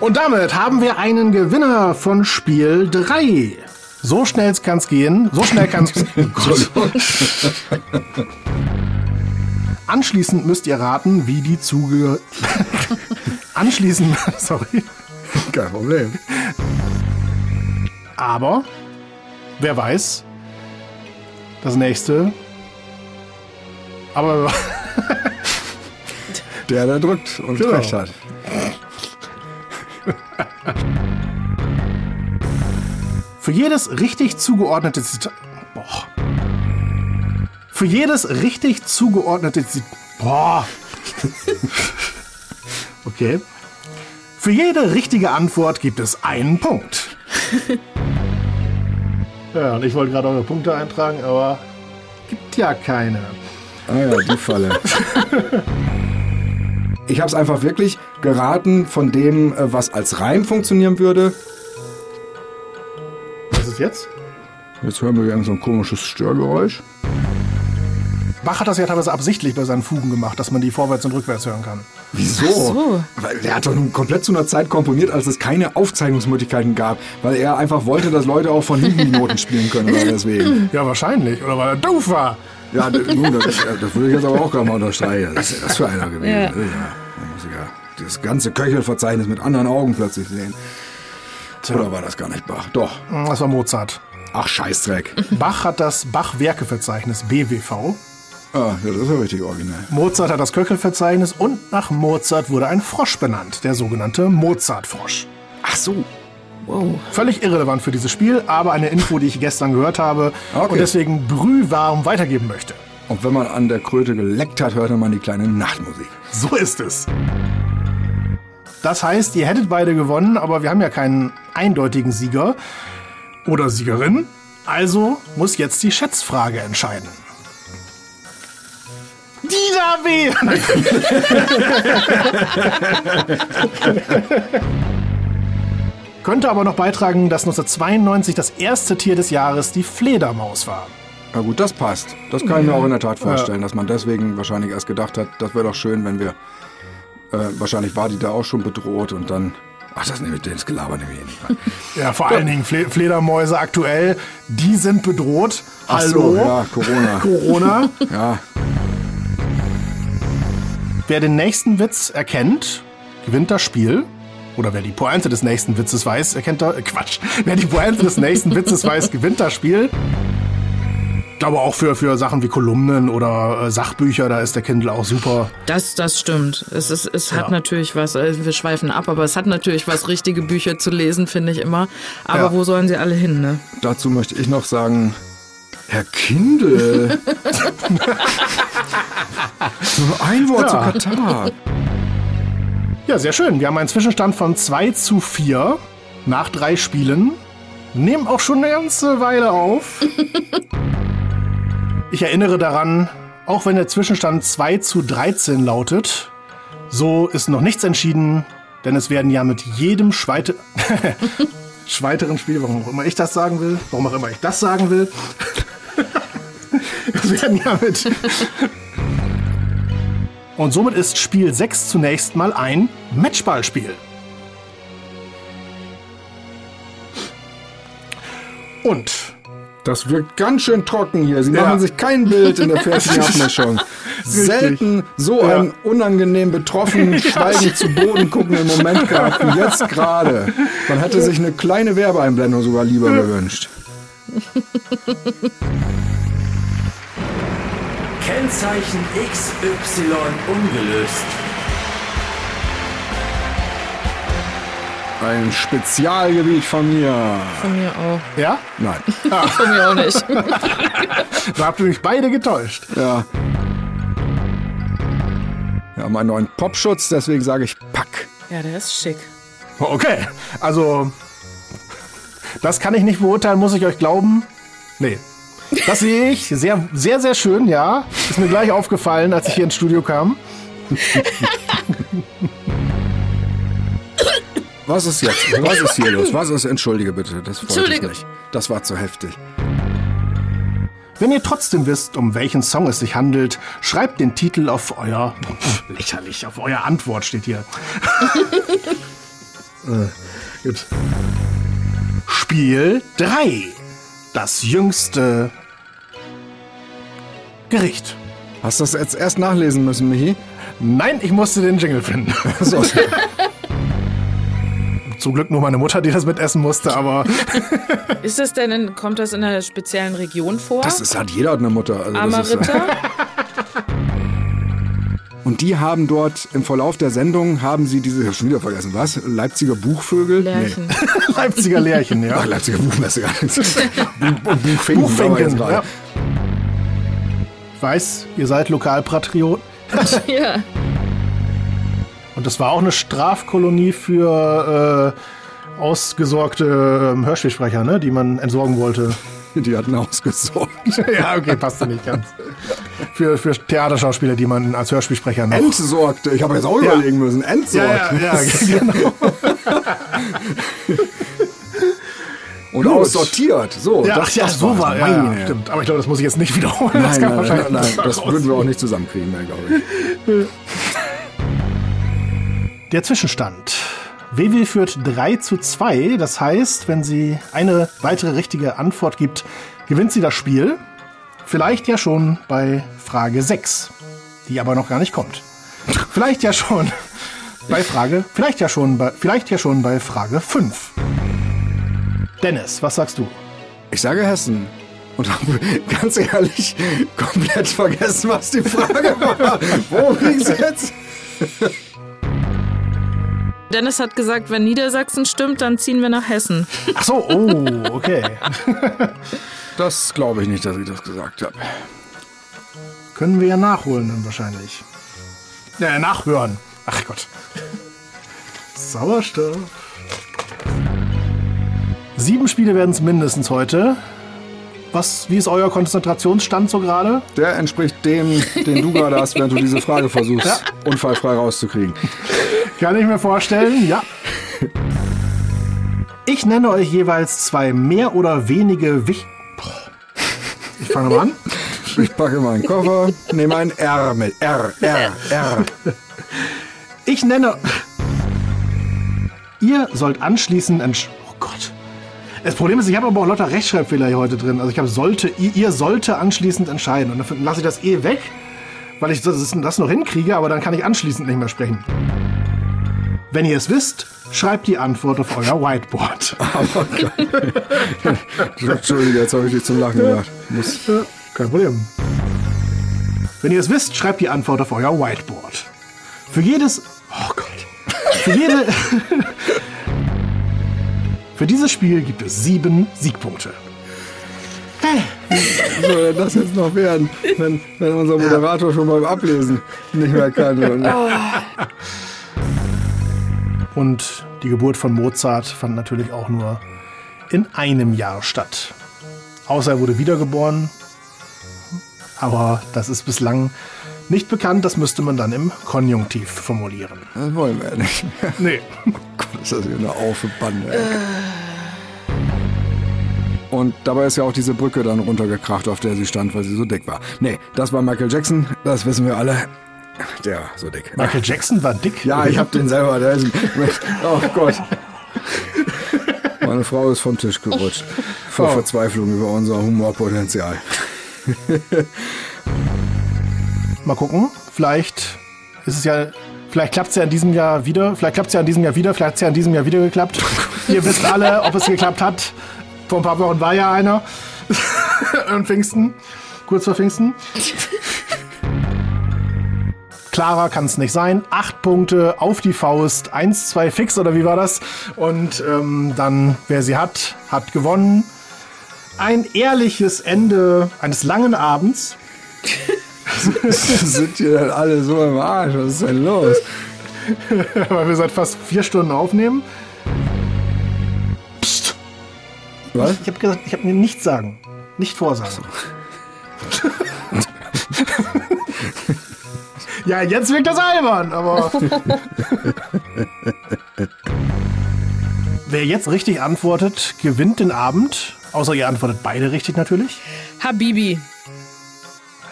Und damit haben wir einen Gewinner von Spiel 3. So schnell kann es gehen. So schnell kann es. Anschließend müsst ihr raten, wie die Zuge. Anschließend. Sorry. Kein Problem. Aber, wer weiß, das nächste. Aber. Der, der drückt und Genau. recht hat. Für jedes richtig zugeordnete Zitat. Boah. Für jedes richtig zugeordnete Zitat. Boah. Okay. Für jede richtige Antwort gibt es einen Punkt. Ja, und ich wollte gerade eure Punkte eintragen, aber gibt ja keine. Ah ja, die Falle. Ich habe es einfach wirklich geraten von dem, äh, was als Reim funktionieren würde. Was ist jetzt? Jetzt hören wir irgend so ein komisches Störgeräusch. Bach hat das ja teilweise absichtlich bei seinen Fugen gemacht, dass man die vorwärts und rückwärts hören kann. Wieso? so. Weil der hat doch nun komplett zu einer Zeit komponiert, als es keine Aufzeichnungsmöglichkeiten gab, weil er einfach wollte, dass Leute auch von hinten die Noten spielen können oder deswegen. Ja, wahrscheinlich. Oder weil er doof war. Ja, nun, das, das würde ich jetzt aber auch gerade mal unterstreichen. Was ist das für einer gewesen? Ja. Ja. Das ganze Köchelverzeichnis mit anderen Augen plötzlich sehen. Oder war das gar nicht Bach? Doch. Das war Mozart. Ach, Scheißdreck. Bach hat das Bach-Werke-Verzeichnis BWV. Ah, ja, das ist ja richtig originell. Mozart hat das Köchelverzeichnis und nach Mozart wurde ein Frosch benannt, der sogenannte Mozart-Frosch. Ach so. Wow. Völlig irrelevant für dieses Spiel, aber eine Info, die ich gestern gehört habe Okay. und deswegen brühwarm weitergeben möchte. Und wenn man an der Kröte geleckt hat, hörte man die kleine Nachtmusik. So ist es. Das heißt, ihr hättet beide gewonnen, aber wir haben ja keinen eindeutigen Sieger oder Siegerin. Also muss jetzt die Schätzfrage entscheiden. Dieter W. Könnte aber noch beitragen, dass 1992 das erste Tier des Jahres die Fledermaus war. Na gut, das passt. Das kann ich mir auch in der Tat vorstellen, dass man deswegen wahrscheinlich erst gedacht hat, das wäre doch schön, wenn wir. Äh, wahrscheinlich war die da auch schon bedroht und dann. Ach, das nehme ich den Gelaber nehme ich eh nicht. Ja, vor allen Dingen Fle Fledermäuse aktuell, die sind bedroht. Ach Hallo? so, ja, Corona. Corona. Ja, Wer den nächsten Witz erkennt, gewinnt das Spiel. Oder wer die Pointe des nächsten Witzes weiß, erkennt da. Äh, Quatsch. Wer die Pointe des nächsten Witzes weiß, gewinnt das Spiel. Ich glaube auch für, für Sachen wie Kolumnen oder äh, Sachbücher, da ist der Kindle auch super. Das, das stimmt. Es, ist, es hat Ja. natürlich was, also wir schweifen ab, aber es hat natürlich was, richtige Bücher zu lesen, finde ich immer. Aber Ja. wo sollen sie alle hin, ne? dazu möchte ich noch sagen, Herr Kindle. Nur ein Wort Ja. zu Katar. Ja, sehr schön. Wir haben einen Zwischenstand von 2 zu 4 nach drei Spielen. Nehmen auch schon eine ganze Weile auf. Ich erinnere daran, auch wenn der Zwischenstand 2 zu 13 lautet, so ist noch nichts entschieden, denn es werden ja mit jedem Schweite weiteren Spiel, warum auch immer ich das sagen will, warum auch immer ich das sagen will, es werden ja mit und somit ist Spiel 6 zunächst mal ein Matchballspiel. Und Das wirkt ganz schön trocken hier. Sie Ja. machen sich kein Bild in der fertigen Abmischung. Selten so Ja. einen unangenehm betroffenen, schweigend zu Boden guckenden Moment gehabt wie jetzt gerade. Man hätte sich eine kleine Werbeeinblendung sogar lieber gewünscht. Kennzeichen XY ungelöst. Ein Spezialgebiet von mir. Von mir auch. ja, Nein. Von mir auch nicht. da habt ihr mich beide getäuscht. Ja. Wir haben einen neuen Popschutz, deswegen sage ich Pack. Ja, der ist schick. Okay, also das kann ich nicht beurteilen, muss ich euch glauben. Nee. Das sehe ich sehr, sehr, sehr schön, ja. Ist mir gleich aufgefallen, als ich hier ins Studio kam. Was ist jetzt? Was ist hier los? Was ist? Entschuldige bitte, das wollte ich Entschuldige. nicht. Das war zu heftig. Wenn ihr trotzdem wisst, um welchen Song es sich handelt, schreibt den Titel auf euer lächerlich, auf euer Antwort steht hier. Gut. Spiel 3. Das jüngste Gericht. Hast du das jetzt erst nachlesen müssen, Michi? Nein, ich musste den Jingle finden. So. Zum Glück nur meine Mutter, die das mitessen musste, aber Ist das denn, in, kommt das in einer speziellen Region vor? Das ist, hat jeder hat eine Mutter. Also das ist, Amaritta? und die haben dort im Verlauf der Sendung, haben sie diese, ich hab schon wieder vergessen, was? Leipziger Buchvögel? Lärchen. Leipziger Lärchen, ja. Ach, Leipziger Buchmesse. gar nichts. Buch, Buchfinken. Buchfinken, ja. Ich weiß, ihr seid Lokalpatriot. ja. Und das war auch eine Strafkolonie für äh, ausgesorgte ähm, Hörspielsprecher, ne, die man entsorgen wollte. Die hatten ausgesorgt. ja, okay, passt nicht ganz. Für, für Theaterschauspieler, die man als Hörspielsprecher noch... Entsorgte. Ich habe jetzt auch Ja. überlegen müssen. Entsorgt. ja, ja, ja, genau. Und Gut. aussortiert. So, Ja, das, ach ja, das so war ja, stimmt. Aber ich glaube, das muss ich jetzt nicht wiederholen. das Nein, kann nein, nein, das raus. würden wir auch nicht zusammenkriegen, mehr, glaube ich. Der Zwischenstand. WW führt 3 zu 2. Das heißt, wenn sie eine weitere richtige Antwort gibt, gewinnt sie das Spiel. Vielleicht ja schon bei Frage 6, die aber noch gar nicht kommt. Vielleicht ja schon bei Frage, vielleicht ja schon bei, vielleicht ja schon bei Frage 5. Dennis, was sagst du? Ich sage Hessen. Und habe ganz ehrlich komplett vergessen, was die Frage war. Wo ging's jetzt? Dennis hat gesagt, wenn Niedersachsen stimmt, dann ziehen wir nach Hessen. Ach so, oh, okay. Das glaube ich nicht, dass ich das gesagt habe. Können wir ja nachholen dann wahrscheinlich. Ja, nachhören. Ach Gott. Sauerstoff. Sieben Spiele werden es mindestens heute. Was, wie ist euer Konzentrationsstand so gerade? Der entspricht dem, den du gerade hast, während du diese Frage versuchst, unfallfrei rauszukriegen. Kann ich mir vorstellen, ja. Ich nenne euch jeweils zwei mehr oder wenige Wich... Boah. Ich fange mal an. Ich packe meinen Koffer, nehme ein R mit. R, R, R. Ich nenne. Ihr sollt anschließend entsch. Oh Gott. Das Problem ist, ich habe aber auch lauter Rechtschreibfehler hier heute drin. Also ich habe sollte, ihr, ihr sollte anschließend entscheiden. Und dann lasse ich das eh weg, weil ich das, das noch hinkriege, aber dann kann ich anschließend nicht mehr sprechen. Wenn ihr es wisst, schreibt die Antwort auf euer Whiteboard. Entschuldige, jetzt habe ich dich zum Lachen gebracht. Muss, Kein Problem. Wenn ihr es wisst, schreibt die Antwort auf euer Whiteboard. Für jedes. Oh Gott. Für jede. Für dieses Spiel gibt es sieben Siegpunkte. wie soll denn das jetzt noch werden, wenn, wenn unser Moderator schon beim Ablesen nicht mehr kann? Und, Und die Geburt von Mozart fand natürlich auch nur in einem Jahr statt. Außer er wurde wiedergeboren. Aber das ist bislang nicht bekannt. Das müsste man dann im Konjunktiv formulieren. das wollen wir ja nicht. Nee. Gott, ist das hier eine Aufe Bande. ey. Und dabei ist ja auch diese Brücke dann runtergekracht, auf der sie stand, weil sie so dick war. Nee, das war Michael Jackson, das wissen wir alle. Der war so dick. Michael Jackson war dick. Ja, ich hab den selber. Der ist, oh Gott. Meine Frau ist vom Tisch gerutscht. Vor Oh. Verzweiflung über unser Humorpotenzial. Mal gucken. Vielleicht ist es ja. Vielleicht klappt es ja in diesem Jahr wieder. Vielleicht klappt es ja in diesem Jahr wieder. Vielleicht hat es ja in diesem Jahr wieder geklappt. Ihr wisst alle, ob es geklappt hat. Vor ein paar Wochen war ja einer. An Pfingsten. Kurz vor Pfingsten. Klarer kann es nicht sein. Acht Punkte auf die Faust. Eins, zwei fix oder wie war das? Und ähm, dann, wer sie hat, hat gewonnen. Ein ehrliches Ende eines langen Abends. Sind die denn alle so im Arsch? Was ist denn los? weil wir seit fast vier Stunden aufnehmen. Psst. Was? Ich habe gesagt, ich habe mir nichts sagen. Nicht vorsagen. ja, jetzt wirkt das albern, aber. Wer jetzt richtig antwortet, gewinnt den Abend. Außer ihr antwortet beide richtig natürlich. Habibi.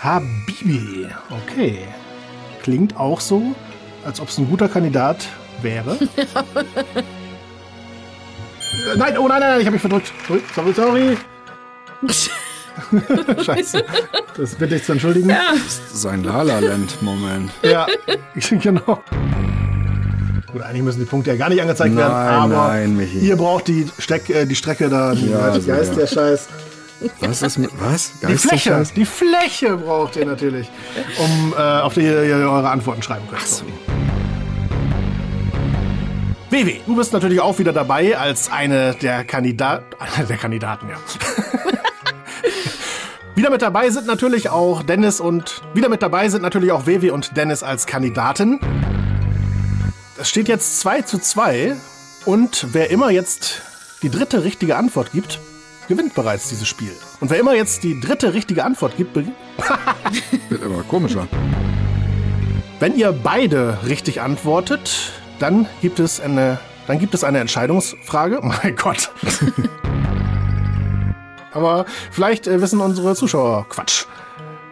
Habibi. Okay. Klingt auch so, als ob es ein guter Kandidat wäre. Nein, oh nein, nein, nein, ich habe mich verdrückt. Sorry, sorry, sorry. Scheiße. Das bitte ich zu entschuldigen. Ja, Sein La-La-Land-Moment. genau. Gut, eigentlich müssen die Punkte ja gar nicht angezeigt werden, Nein, aber nein, Michi. ihr braucht die, Steck, äh, die Strecke da. Die Ja, so, Geist ja. der Scheiß. Was ist mit, was? Die Fläche, die Fläche braucht ihr natürlich, um äh, auf die ihr eure Antworten schreiben könnt. So. WW, du bist natürlich auch wieder dabei als eine der Kandidaten, einer der Kandidaten, ja. Wieder mit dabei sind natürlich auch Dennis und wieder mit dabei sind natürlich auch WW und Dennis als Kandidaten. Es steht jetzt 2 zu 2 und wer immer jetzt die dritte richtige Antwort gibt, gewinnt bereits dieses Spiel. Und wer immer jetzt die dritte richtige Antwort gibt, Wird aber komischer. wenn ihr beide richtig antwortet, dann gibt es eine, dann gibt es eine Entscheidungsfrage. Oh mein Gott. Aber vielleicht äh, wissen unsere Zuschauer Quatsch.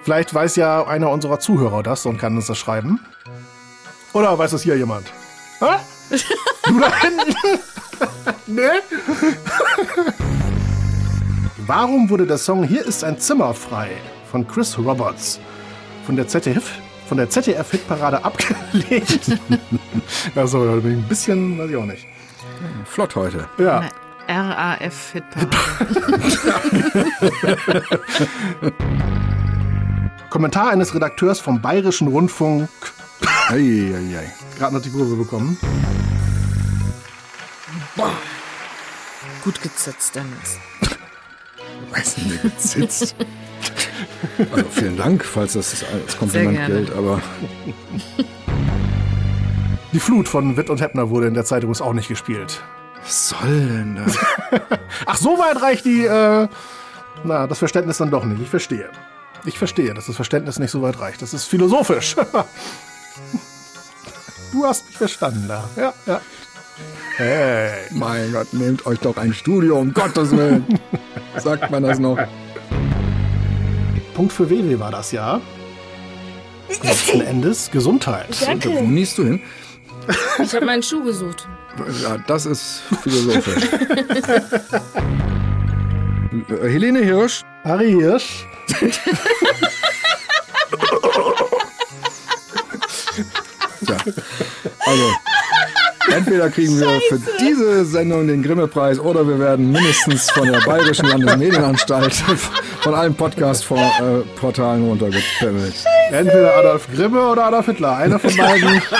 Vielleicht weiß ja einer unserer Zuhörer das und kann uns das schreiben. Oder weiß es hier jemand? Hä? Du da hinten? ne? Warum wurde der Song Hier ist ein Zimmer frei von Chris Roberts von der ZDF von der ZDF-Hitparade abgelehnt? also, da bin ich ein bisschen, weiß ich auch nicht. Flott heute. Ja. RAF Hitparade. Kommentar eines Redakteurs vom Bayerischen Rundfunk. Eieiei. Gerade noch die Kurve bekommen. Gut gezitzt, Dennis. Weiß nicht, sitzt. Also vielen Dank, falls das als Kompliment gilt, aber Die Flut von Witt und Heppner wurde in der Zeit übrigens auch nicht gespielt. Was soll denn das? Ach, so weit reicht die, äh, na, das Verständnis dann doch nicht. Ich verstehe. Ich verstehe, dass das Verständnis nicht so weit reicht. Das ist philosophisch. du hast mich verstanden da. Ja, ja. Hey. mein Gott, nehmt euch doch ein Studio, um Gottes Willen. Sagt man das noch? Punkt für WW war das ja. Letzten Endes Gesundheit. Wo niest du hin? Ich habe meinen Schuh gesucht. Ja, das ist philosophisch. Helene Hirsch, Harry Hirsch. Ja. Also, entweder kriegen wir für diese Sendung den Grimme-Preis oder wir werden mindestens von der Bayerischen Landesmedienanstalt von allen Podcast-Portalen runtergepimmelt. Entweder Adolf Grimme oder Adolf Hitler. Einer von beiden.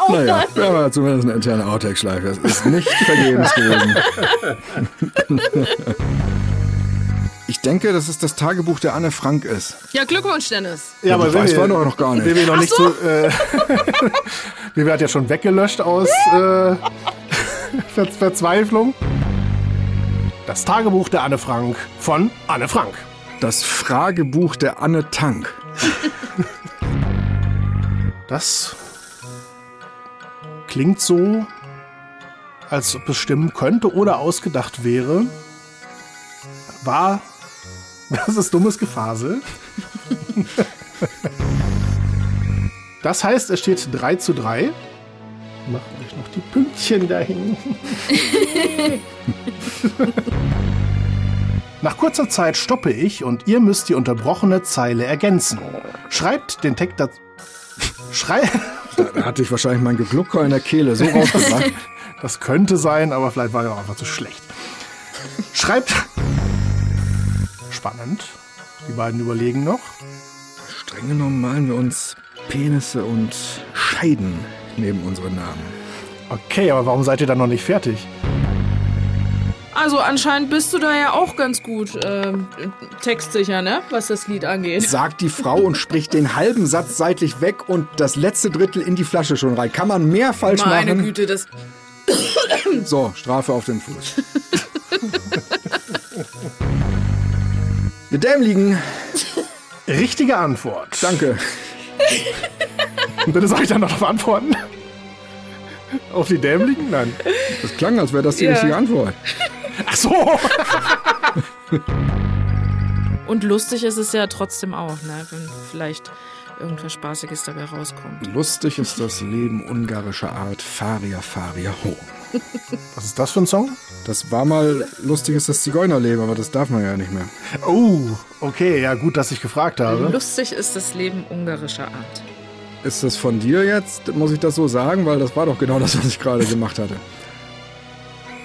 Naja, wir haben ja zumindest eine interne Outtake-Schleife. Das ist nicht vergebens gewesen. Ich denke, dass es das Tagebuch der Anne Frank ist. Ja, Glückwunsch, Dennis. Ja, das weiß man doch noch gar nicht. WW noch nicht so. Äh, WW hat ja schon weggelöscht aus äh, Ver Verzweiflung. Das Tagebuch der Anne Frank von Anne Frank. Das Fragebuch der Anne Tank. Das klingt so, als ob es stimmen könnte oder ausgedacht wäre. War. Das ist dummes Gefasel. Das heißt, es steht 3 zu 3. Macht euch noch die Pünktchen dahin. Nach kurzer Zeit stoppe ich und ihr müsst die unterbrochene Zeile ergänzen. Schreibt den Text dazu. Schrei. Da hatte ich wahrscheinlich mein Geglucker in der Kehle so rausgebracht. Das könnte sein, aber vielleicht war er auch einfach zu schlecht. Schreibt. Spannend. Die beiden überlegen noch. Streng genommen malen wir uns Penisse und Scheiden neben unsere Namen. Okay, aber warum seid ihr dann noch nicht fertig? Also anscheinend bist du da ja auch ganz gut ähm, textsicher, ne? Was das Lied angeht. Sagt die Frau und spricht den halben Satz seitlich weg und das letzte Drittel in die Flasche schon rein. Kann man mehr falsch Meine machen? Güte, das. So, Strafe auf den Fuß. Wir dämligen. Richtige Antwort. Danke. Und bitte soll ich dann noch darauf antworten? Auf die dämlichen? Nein. Das klang, als wäre das die Ja. richtige Antwort. Ach so. Und lustig ist es ja trotzdem auch, ne? Wenn vielleicht irgendwas Spaßiges dabei rauskommt. Lustig ist das Leben ungarischer Art. Faria, Faria, ho. Was ist das für ein Song? Das war mal lustig ist das Zigeunerleben, aber das darf man ja nicht mehr. Oh, okay, ja gut, dass ich gefragt habe. Lustig ist das Leben ungarischer Art. Ist das von dir jetzt? Muss ich das so sagen? Weil das war doch genau das, was ich gerade gemacht hatte.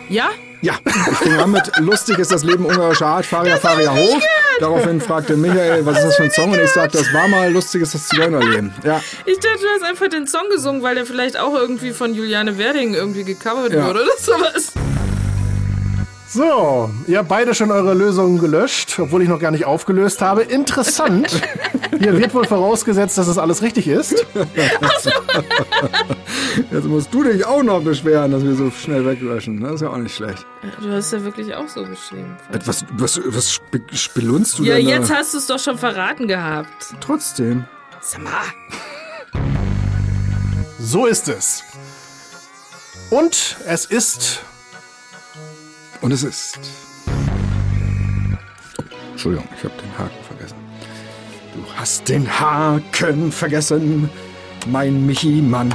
Ja? Ja, ich fing an mit Lustig ist das Leben ungarischer Art, Faria, Faria hoch. Daraufhin fragte Michael, was ist das für ein Song? Und ich sagte, das war mal Lustig ist das Zigeunerleben. Ja, Ich dachte, du hast einfach den Song gesungen, weil der vielleicht auch irgendwie von Juliane Werding irgendwie gecovert Ja. wurde oder sowas. So, ihr habt beide schon eure Lösungen gelöscht, obwohl ich noch gar nicht aufgelöst habe. Interessant. Hier wird wohl vorausgesetzt, dass es alles richtig ist. jetzt musst du dich auch noch beschweren, dass wir so schnell weglöschen. Das ist ja auch nicht schlecht. Du hast ja wirklich auch so geschrieben. Was, was, was spe spelunzt du Ja, denn jetzt da? hast du es doch schon verraten gehabt. Trotzdem. Sag mal. So ist es. Und es ist Und es ist. Entschuldigung, ich habe den Haken hast den Haken vergessen, mein Michi-Mann.